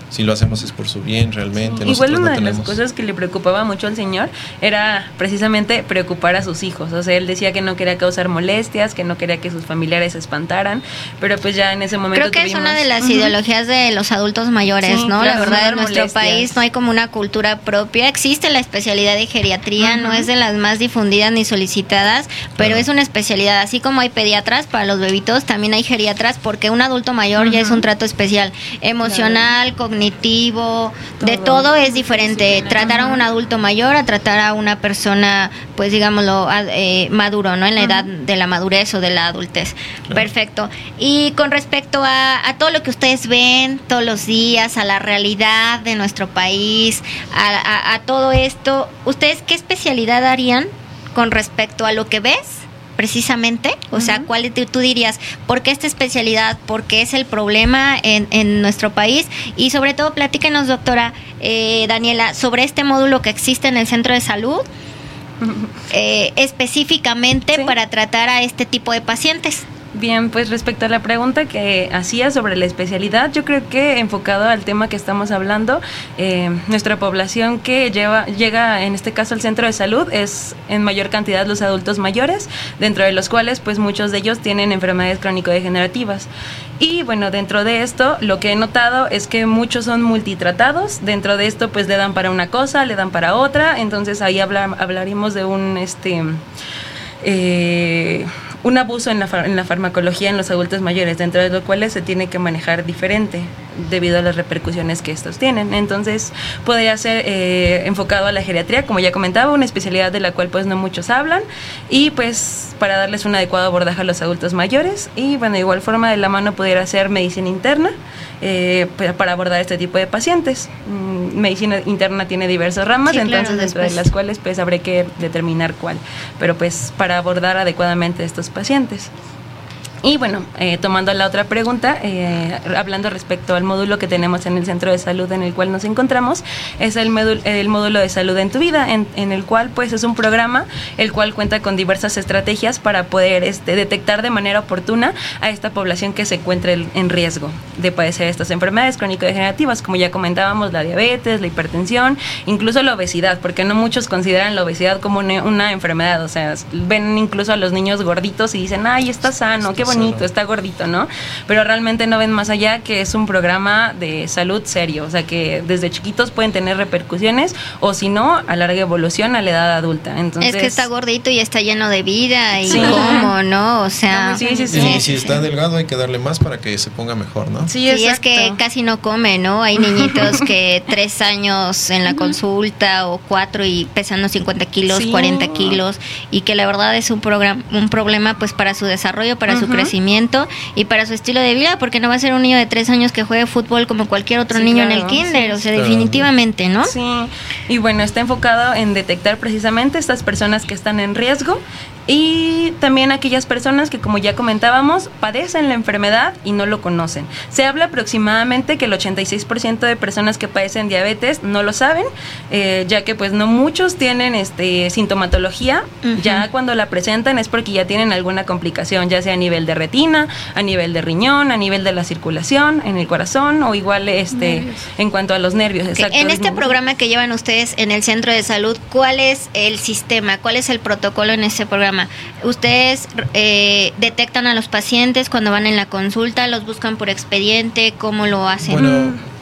Speaker 6: si lo hacemos es por su bien realmente.
Speaker 7: Igual una de las cosas que le preocupaba mucho al señor era precisamente preocupar a sus hijos. O sea, él decía que no quería causar molestias, que no quería que sus familiares se espantaran, pero pues ya en ese momento...
Speaker 3: Creo que es una de las ideologías de los adultos mayores, ¿no? la verdad, en nuestro país no hay como una cultura propia. Existe la especialidad de geriatría, no es de las más difundidas ni solicitadas, pero es una especialidad. Así como hay pediatras para los bebitos, también hay geriatras porque un adulto mayor ya es un trato especial, emocional, cognitivo cognitivo, de todo es diferente. Tratar a un adulto mayor a tratar a una persona, pues digámoslo, eh, maduro, ¿no? En la edad de la madurez o de la adultez. Perfecto. Y con respecto a, todo lo que ustedes ven todos los días, a la realidad de nuestro país, a, a todo esto, ¿ustedes qué especialidad harían con respecto a lo que ves? Precisamente? O sea, ¿cuál tú dirías, por qué esta especialidad? ¿Por qué es el problema en, en nuestro país? Y sobre todo, platíquenos, doctora eh, Daniela, sobre este módulo que existe en el centro de salud. Eh, específicamente para tratar a este tipo de pacientes.
Speaker 7: Bien, pues respecto a la pregunta que hacía sobre la especialidad, yo creo que enfocado al tema que estamos hablando, eh, nuestra población que lleva, llega en este caso al centro de salud es en mayor cantidad los adultos mayores, dentro de los cuales pues muchos de ellos tienen enfermedades crónico-degenerativas. Y bueno, dentro de esto lo que he notado es que muchos son multitratados, dentro de esto pues le dan para una cosa, le dan para otra, entonces ahí hablaremos de un... este eh, un abuso en la, en la farmacología en los adultos mayores, dentro de los cuales se tiene que manejar diferente debido a las repercusiones que estos tienen. Entonces, podría ser eh, enfocado a la geriatría, como ya comentaba, una especialidad de la cual pues no muchos hablan, y pues para darles un adecuado abordaje a los adultos mayores, y bueno, de igual forma de la mano pudiera ser medicina interna, eh, para abordar este tipo de pacientes. Mm, medicina interna tiene diversas ramas, entonces dentro de las cuales pues habré que determinar cuál, pero pues para abordar adecuadamente estos pacientes. Y bueno, eh, tomando la otra pregunta, eh, hablando respecto al módulo que tenemos en el centro de salud en el cual nos encontramos, es el, módulo, el módulo de salud en tu vida, en, en, el cual pues es un programa el cual cuenta con diversas estrategias para poder este, detectar de manera oportuna a esta población que se encuentre en riesgo de padecer estas enfermedades crónico-degenerativas, como ya comentábamos, la diabetes, la hipertensión, incluso la obesidad, porque no muchos consideran la obesidad como una, enfermedad, o sea, ven incluso a los niños gorditos y dicen, ay, está sano, qué bonito, está gordito, ¿no? Pero realmente no ven más allá que es un programa de salud serio, o sea que desde chiquitos pueden tener repercusiones o si no, a larga evolución a la edad adulta. Entonces,
Speaker 3: es que está gordito y está lleno de vida y cómo, ¿no? O sea,
Speaker 6: sí, sí, sí. Y si está delgado hay que darle más para que se ponga mejor, ¿no?
Speaker 3: Sí, es que casi no come, ¿no? Hay niñitos que tres años en la consulta o cuatro y pesando 50 kilos, 40 kilos y que la verdad es un, programa, un problema pues para su desarrollo, para su crecimiento y para su estilo de vida, porque no va a ser un niño de tres años que juegue fútbol como cualquier otro niño en el kinder, o sea, definitivamente, ¿no?
Speaker 7: Sí, y bueno, está enfocado en detectar precisamente estas personas que están en riesgo y también aquellas personas que, como ya comentábamos, padecen la enfermedad y no lo conocen. Se habla aproximadamente que el 86% de personas que padecen diabetes no lo saben, eh, ya que pues no muchos tienen este sintomatología. Ya cuando la presentan es porque ya tienen alguna complicación, ya sea a nivel de retina, a nivel de riñón, a nivel de la circulación, en el corazón o igual este en cuanto a los nervios.
Speaker 3: En este programa que llevan ustedes en el centro de salud, ¿cuál es el sistema? ¿Cuál es el protocolo en este programa? ¿Ustedes eh, detectan a los pacientes cuando van en la consulta? ¿Los buscan por expediente? ¿Cómo lo hacen?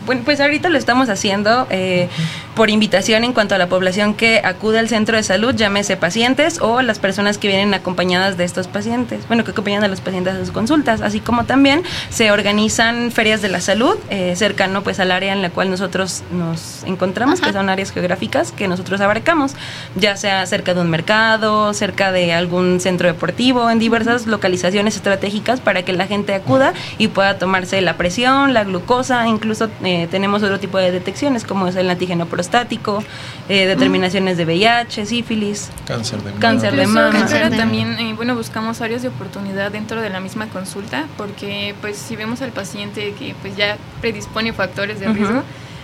Speaker 7: Bueno, pues ahorita lo estamos haciendo eh, por invitación en cuanto a la población que acude al centro de salud, llámese pacientes o las personas que vienen acompañadas de estos pacientes, bueno, que acompañan a los pacientes a sus consultas, así como también se organizan ferias de la salud eh, cercano pues al área en la cual nosotros nos encontramos, que son áreas geográficas que nosotros abarcamos, ya sea cerca de un mercado, cerca de algún centro deportivo, en diversas localizaciones estratégicas para que la gente acuda y pueda tomarse la presión, la glucosa, incluso... Eh, tenemos otro tipo de detecciones, como es el antígeno prostático, eh, determinaciones de VIH, sífilis,
Speaker 6: cáncer de
Speaker 7: cáncer de
Speaker 5: mama.
Speaker 7: mama.
Speaker 5: Pero también, eh, bueno, buscamos áreas de oportunidad dentro de la misma consulta, porque pues si vemos al paciente que pues ya predispone factores de riesgo,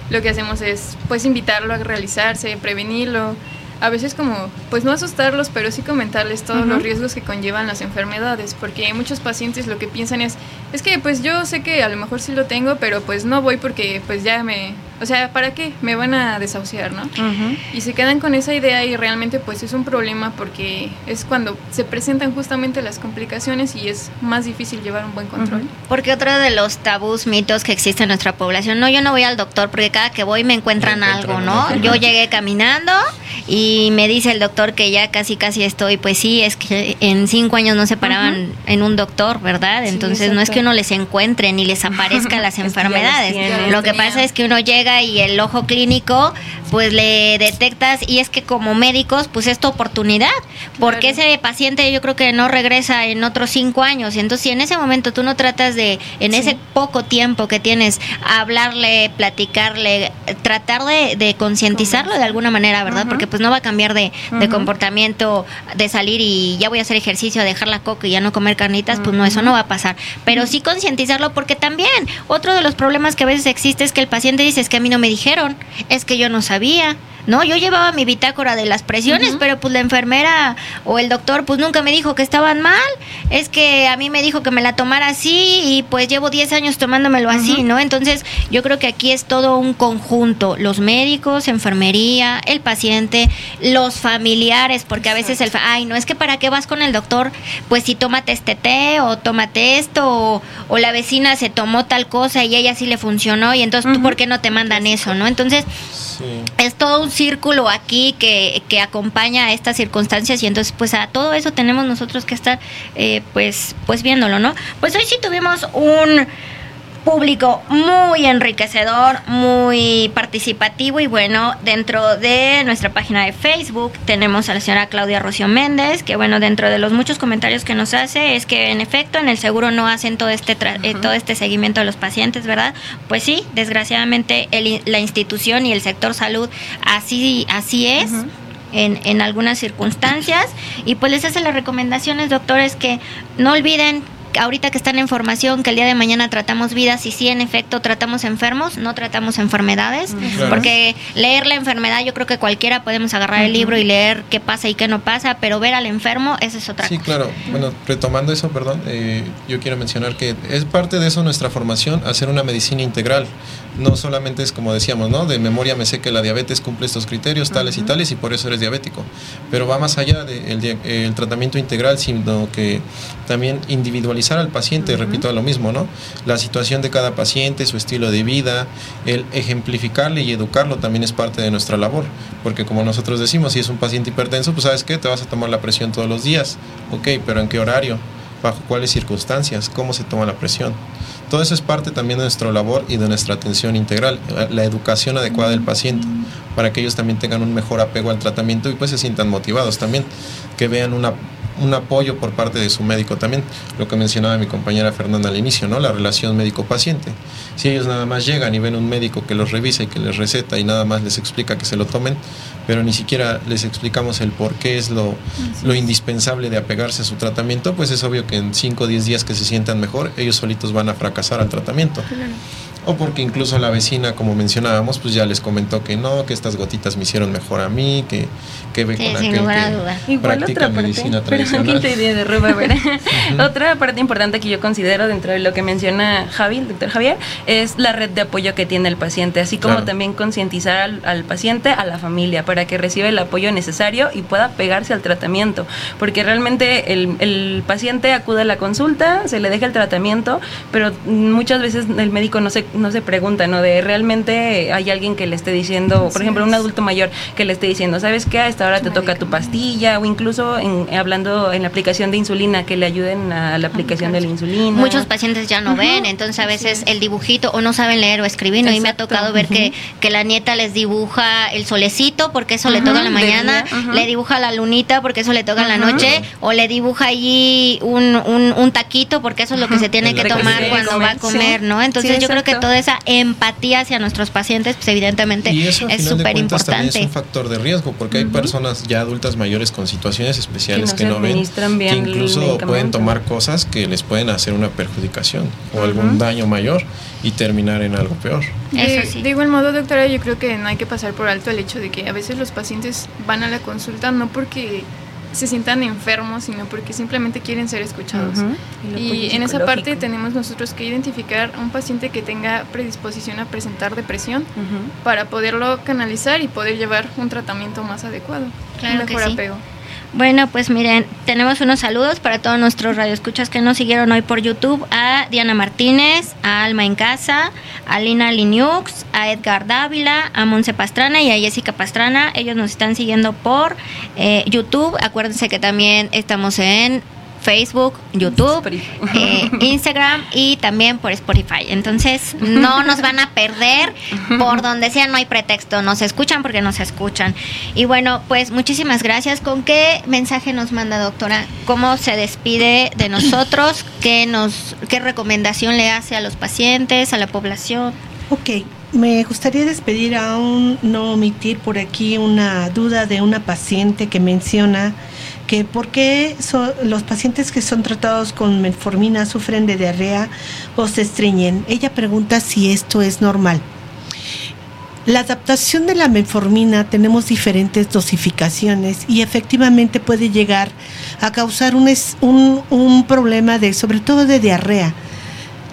Speaker 5: lo que hacemos es pues invitarlo a realizarse, prevenirlo, a veces como pues no asustarlos, pero sí comentarles todos
Speaker 7: Ujú.
Speaker 5: los riesgos que conllevan las enfermedades, porque muchos pacientes lo que piensan es, es que pues yo sé que a lo mejor sí lo tengo, pero pues no voy porque pues ya me, o sea, ¿para qué? Me van a desahuciar, ¿no?
Speaker 7: Ujú.
Speaker 5: Y se quedan con esa idea y realmente pues es un problema porque es cuando se presentan justamente las complicaciones y es más difícil llevar un buen control.
Speaker 3: Porque otro de los tabús, mitos que existe en nuestra población, no, yo no voy al doctor porque cada que voy me encuentran
Speaker 6: Me
Speaker 3: algo, ¿no? Yo llegué caminando y me dice el doctor que ya casi casi estoy, pues sí, es que en cinco años no se paraban en un doctor, ¿verdad?
Speaker 7: Sí,
Speaker 3: Entonces no es que uno les encuentre ni les aparezca las enfermedades. Lo que pasa es que uno llega y el ojo clínico, pues le detectas y es que como médicos, pues es tu oportunidad, porque
Speaker 5: Claro.
Speaker 3: ese paciente yo creo que no regresa en otros cinco años. Y entonces, si en ese momento tú no tratas de, en ese poco tiempo que tienes, hablarle, platicarle, tratar de, de concientizarlo de alguna manera, ¿verdad? Porque pues no va a cambiar de, de comportamiento, de salir y ya voy a hacer ejercicio, dejar la coca y ya no comer carnitas, pues no, eso no va a pasar. Pero sí concientizarlo porque también otro de los problemas que a veces existe es que el paciente dice, es que a mí no me dijeron, es que yo no sabía todavía. No, yo llevaba mi bitácora de las presiones, pero pues la enfermera o el doctor pues nunca me dijo que estaban mal. Es que a mí me dijo que me la tomara así y pues llevo 10 años tomándomelo así, ¿no? Entonces yo creo que aquí es todo un conjunto. Los médicos, enfermería, el paciente, los familiares, porque a veces el... Ay, no, es que para qué vas con el doctor, pues si tómate este té o tómate esto o, o la vecina se tomó tal cosa y ella sí le funcionó y entonces tú por qué no te mandan eso, ¿no? Entonces
Speaker 6: Sí.
Speaker 3: es todo un círculo aquí que, que acompaña a estas circunstancias y entonces pues a todo eso tenemos nosotros que estar eh, pues pues viéndolo no pues hoy sí tuvimos un público muy enriquecedor, muy participativo y bueno, dentro de nuestra página de Facebook tenemos a la señora Claudia Rocío Méndez, que bueno, dentro de los muchos comentarios que nos hace es que en efecto en el seguro no hacen todo este tra- eh, todo este seguimiento de los pacientes, ¿verdad? Pues sí, desgraciadamente el la institución y el sector salud así así es. En, en algunas circunstancias y pues les hace las recomendaciones doctores que no olviden ahorita que están en formación que el día de mañana tratamos vidas y sí en efecto tratamos enfermos no tratamos enfermedades
Speaker 6: Claro.
Speaker 3: porque leer la enfermedad yo creo que cualquiera podemos agarrar el libro y leer qué pasa y qué no pasa pero ver al enfermo esa es otra
Speaker 6: Sí,
Speaker 3: cosa
Speaker 6: claro. Bueno, retomando eso, perdón, eh, yo quiero mencionar que es parte de eso nuestra formación, hacer una medicina integral. No solamente es como decíamos, ¿no? De memoria me sé que la diabetes cumple estos criterios, tales y tales, y por eso eres diabético. Pero va más allá del tratamiento integral, sino que también individualizar al paciente, repito lo mismo, ¿no? La situación de cada paciente, su estilo de vida, el ejemplificarle y educarlo también es parte de nuestra labor. Porque como nosotros decimos, si es un paciente hipertenso, pues sabes qué, te vas a tomar la presión todos los días. Ok, pero ¿en qué horario? ¿Bajo cuáles circunstancias? ¿Cómo se toma la presión? Todo eso es parte también de nuestra labor y de nuestra atención integral, la educación adecuada del paciente, para que ellos también tengan un mejor apego al tratamiento y pues se sientan motivados también, que vean una, un apoyo por parte de su médico también, lo que mencionaba mi compañera Fernanda al inicio, ¿no? La relación médico-paciente. Si ellos nada más llegan y ven un médico que los revisa y que les receta y nada más les explica que se lo tomen, pero ni siquiera les explicamos el por qué es lo, lo indispensable de apegarse a su tratamiento, pues es obvio que en 5 o 10 días que se sientan mejor, ellos solitos van a fracasar al tratamiento. O porque incluso la vecina, como mencionábamos, pues ya les comentó que no, que estas gotitas me hicieron mejor a mí, que, que ve
Speaker 3: Sí,
Speaker 6: con
Speaker 3: sin
Speaker 6: aquel
Speaker 3: lugar a
Speaker 6: que
Speaker 3: duda.
Speaker 7: Igual
Speaker 6: practica
Speaker 7: otra parte,
Speaker 6: medicina
Speaker 7: pero
Speaker 6: tradicional.
Speaker 7: quinta idea de Ruba, ¿verdad? Otra parte importante que yo considero dentro de lo que menciona Javi, el doctor Javier, es la red de apoyo que tiene el paciente, así como
Speaker 6: Claro.
Speaker 7: también concientizar al, al paciente, a la familia, para que reciba el apoyo necesario y pueda pegarse al tratamiento, porque realmente el, el paciente acude a la consulta, se le deja el tratamiento, pero muchas veces el médico no se, no se pregunta, ¿no? De realmente hay alguien que le esté diciendo, por ejemplo, un adulto mayor que le esté diciendo, ¿sabes qué? A esta hora te toca tu pastilla, o incluso en, hablando en la aplicación de insulina, que le ayuden a la aplicación de la insulina.
Speaker 3: Muchos pacientes ya no ven, entonces a veces el dibujito o no saben leer o escribir, ¿no? y me ha tocado ver que, que la nieta les dibuja el solecito porque eso le toca en la mañana, le dibuja la lunita porque eso le toca en la noche, o le dibuja allí un, un, un taquito porque eso es lo que se tiene
Speaker 6: El
Speaker 3: que tomar cuando
Speaker 7: comer,
Speaker 3: va a comer,
Speaker 7: sí.
Speaker 3: ¿no? Entonces
Speaker 7: Sí,
Speaker 3: yo creo que. Toda esa empatía hacia nuestros pacientes, pues evidentemente
Speaker 6: y eso,
Speaker 3: es súper importante.
Speaker 6: Es un factor de riesgo porque hay personas ya adultas mayores con situaciones especiales que no, ven, que incluso pueden tomar cosas que les pueden hacer una perjudicación o algún daño mayor y terminar en algo peor.
Speaker 5: De, de, igual modo, doctora, yo creo que no hay que pasar por alto el hecho de que a veces los pacientes van a la consulta no porque se sientan enfermos, sino porque simplemente quieren ser escuchados. Y, en esa parte tenemos nosotros que identificar a un paciente que tenga predisposición a presentar depresión para poderlo canalizar y poder llevar un tratamiento más adecuado,
Speaker 3: claro mejor apego. Bueno, pues miren, tenemos unos saludos para todos nuestros radioescuchas que nos siguieron hoy por YouTube, a Diana Martínez, a Alma en Casa, a Lina Liniux, a Edgar Dávila, a Monse Pastrana y a Jessica Pastrana. Ellos nos están siguiendo por eh, YouTube. Acuérdense que también estamos en Facebook, YouTube, eh, Instagram y también por Spotify. Entonces, no nos van a perder por donde sea, no hay pretexto. Nos escuchan porque nos escuchan. Y bueno, pues muchísimas gracias. ¿Con qué mensaje nos manda, doctora? ¿Cómo se despide de nosotros? ¿Qué, nos, qué recomendación le hace a los pacientes, a la población?
Speaker 4: Ok, me gustaría despedir aún no omitir por aquí una duda de una paciente que menciona que por qué los pacientes que son tratados con metformina sufren de diarrea o se estreñen. Ella pregunta si esto es normal. La adaptación de la metformina tenemos diferentes dosificaciones y efectivamente puede llegar a causar un, un, un problema de, sobre todo de diarrea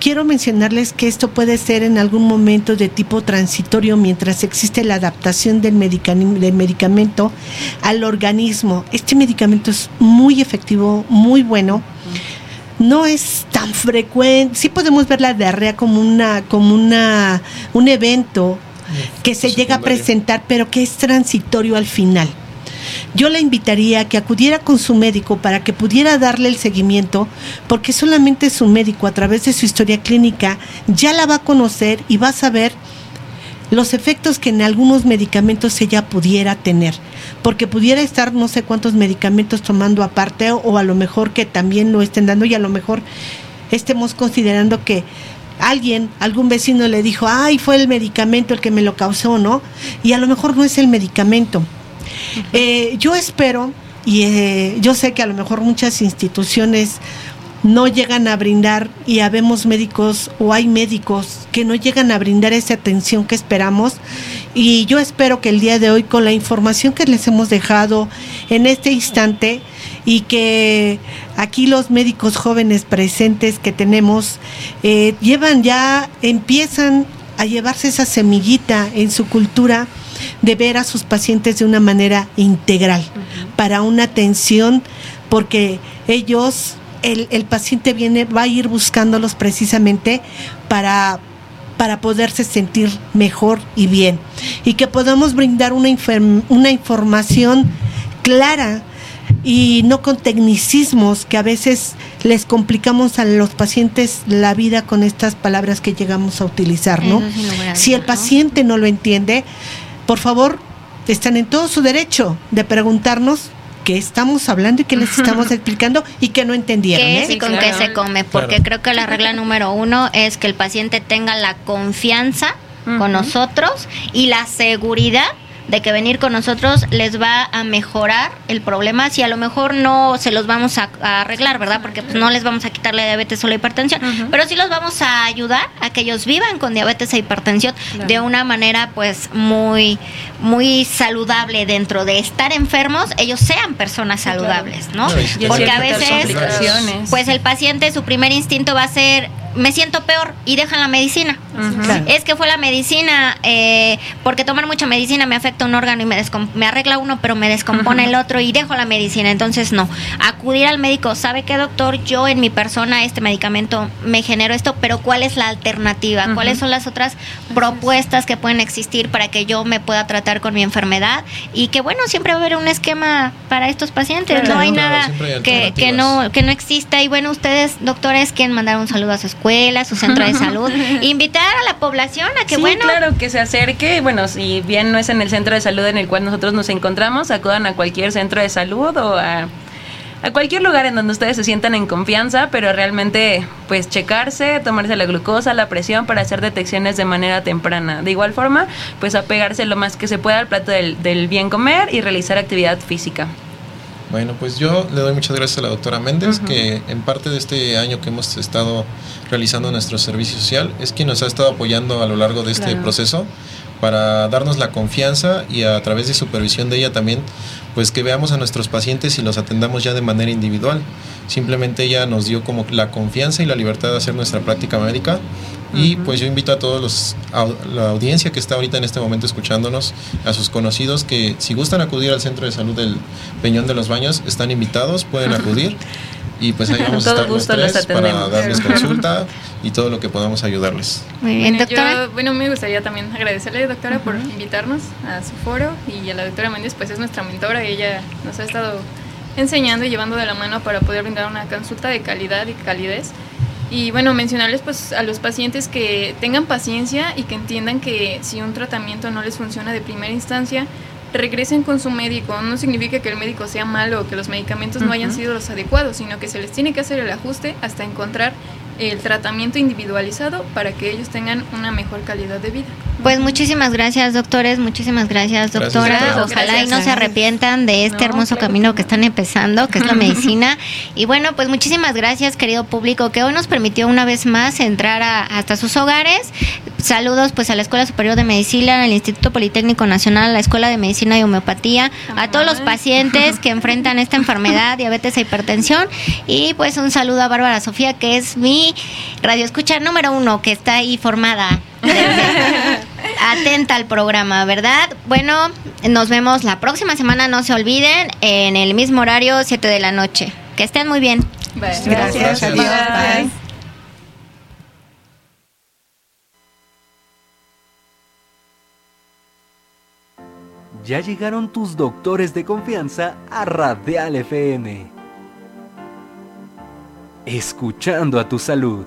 Speaker 4: Quiero mencionarles que esto puede ser en algún momento de tipo transitorio mientras existe la adaptación del, medicamento al organismo. Este medicamento es muy efectivo, muy bueno. No es tan frecuente. Sí podemos ver la diarrea como una, como una, un evento que se llega a presentar, pero que es transitorio al final. Yo la invitaría a que acudiera con su médico para que pudiera darle el seguimiento, porque solamente su médico a través de su historia clínica ya la va a conocer y va a saber los efectos que en algunos medicamentos ella pudiera tener, porque pudiera estar no sé cuántos medicamentos tomando aparte o a lo mejor que también lo estén dando y a lo mejor estemos considerando que alguien, algún vecino le dijo, ay, fue el medicamento el que me lo causó, ¿no? Y a lo mejor no es el medicamento. Eh, yo espero, y eh, yo sé que a lo mejor muchas instituciones no llegan a brindar y habemos médicos o hay médicos que no llegan a brindar esa atención que esperamos. Y yo espero que el día de hoy con la información que les hemos dejado en este instante y que aquí los médicos jóvenes presentes que tenemos eh, llevan ya, empiezan a llevarse esa semillita en su cultura de ver a sus pacientes de una manera integral, para una atención, porque ellos, el, el, paciente viene, va a ir buscándolos precisamente para para poderse sentir mejor y bien. Y que podamos brindar una, una información clara y no con tecnicismos que a veces les complicamos a los pacientes la vida con estas palabras que llegamos a utilizar, ¿no? si el paciente no lo entiende, por favor, están en todo su derecho de preguntarnos qué estamos hablando y qué les estamos explicando y que no entendieron.
Speaker 3: ¿Qué es ¿eh? y con qué se come? Porque creo que la regla número uno es que el paciente tenga la confianza con nosotros y la seguridad de que venir con nosotros les va a mejorar el problema si a lo mejor no se los vamos a, arreglar, ¿verdad? Porque pues, no les vamos a quitar la diabetes o la hipertensión, pero sí los vamos a ayudar a que ellos vivan con diabetes e hipertensión de una manera pues muy muy saludable dentro de estar enfermos, ellos sean personas saludables, ¿no? Porque a veces pues el paciente su primer instinto va a ser me siento peor y dejan la medicina. Es que fue la medicina, eh, porque tomar mucha medicina me afecta un órgano y me, me arregla uno, pero me descompone el otro y dejo la medicina. Entonces, no. Acudir al médico, ¿sabe qué, doctor? Yo en mi persona este medicamento me genero esto, pero ¿cuál es la alternativa? ¿Cuáles son las otras propuestas que pueden existir para que yo me pueda tratar con mi enfermedad? Y que, bueno, siempre va a haber un esquema para estos pacientes. no hay nada que, que, no, que no exista. Y bueno, ustedes, doctores, quieren mandar un saludo a su escuela, su centro de salud. Invitar a la población a que,
Speaker 7: sí,
Speaker 3: bueno.
Speaker 7: claro, que se acerque. Bueno, si bien no es en el centro de salud en el cual nosotros nos encontramos, acudan a cualquier centro de salud o a a cualquier lugar en donde ustedes se sientan en confianza, pero realmente pues checarse, tomarse la glucosa, la presión para hacer detecciones de manera temprana. De igual forma, pues apegarse lo más que se pueda al plato del, del bien comer y realizar actividad física.
Speaker 6: Bueno, pues yo le doy muchas gracias a la doctora Méndez, que en parte de este año que hemos estado realizando nuestro servicio social, es quien nos ha estado apoyando a lo largo de este
Speaker 7: Claro.
Speaker 6: proceso para darnos la confianza y a través de supervisión de ella también, pues que veamos a nuestros pacientes y los atendamos ya de manera individual. Simplemente ella nos dio como la confianza y la libertad de hacer nuestra práctica médica. Y pues yo invito a todos los a la audiencia que está ahorita en este momento escuchándonos, a sus conocidos que si gustan acudir al centro de salud del Peñón de los Baños, están invitados, pueden acudir y pues ahí vamos a
Speaker 7: Todo
Speaker 6: estar los
Speaker 7: gusto los
Speaker 6: tres para
Speaker 7: atendemos.
Speaker 6: darles consulta y todo lo que podamos ayudarles.
Speaker 3: Muy bien,
Speaker 5: Bueno,
Speaker 3: doctora.
Speaker 5: yo- bueno, me gustaría también agradecerle, doctora, por invitarnos a su foro y a la doctora Méndez, pues es nuestra mentora y ella nos ha estado enseñando y llevando de la mano para poder brindar una consulta de calidad y calidez. Y bueno, mencionarles pues a los pacientes que tengan paciencia y que entiendan que si un tratamiento no les funciona de primera instancia, regresen con su médico. No significa que el médico sea malo o que los medicamentos no hayan sido los adecuados, sino que se les tiene que hacer el ajuste hasta encontrar el tratamiento individualizado para que ellos tengan una mejor calidad de vida.
Speaker 3: Pues muchísimas gracias, doctores. Muchísimas gracias,
Speaker 6: Gracias,
Speaker 3: doctora. Ojalá y no
Speaker 5: Gracias.
Speaker 3: se arrepientan de este
Speaker 5: No,
Speaker 3: hermoso
Speaker 5: claro
Speaker 3: camino
Speaker 5: que
Speaker 3: están empezando, que es la medicina. Y bueno, pues muchísimas gracias, querido público, que hoy nos permitió una vez más entrar a- hasta sus hogares. Saludos pues a la Escuela Superior de Medicina, al Instituto Politécnico Nacional, a la Escuela de Medicina y Homeopatía, a todos los pacientes que enfrentan esta enfermedad, diabetes e hipertensión. Y pues un saludo a Bárbara Sofía, que es mi radioescucha número uno, que está ahí formada. atenta al programa, ¿verdad? Bueno, nos vemos la próxima semana, no se olviden, en el mismo horario, 7 de la noche. Que estén muy bien.
Speaker 5: Bye.
Speaker 4: Gracias,
Speaker 6: Gracias.
Speaker 4: adiós, bye.
Speaker 2: Ya llegaron tus doctores de confianza a Radial FM. Escuchando a tu salud.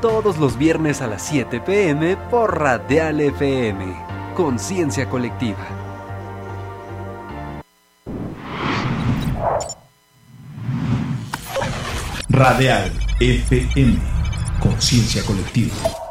Speaker 2: Todos los viernes a las 7 pm por Radial FM. Conciencia colectiva.
Speaker 1: Radial FM. Conciencia colectiva.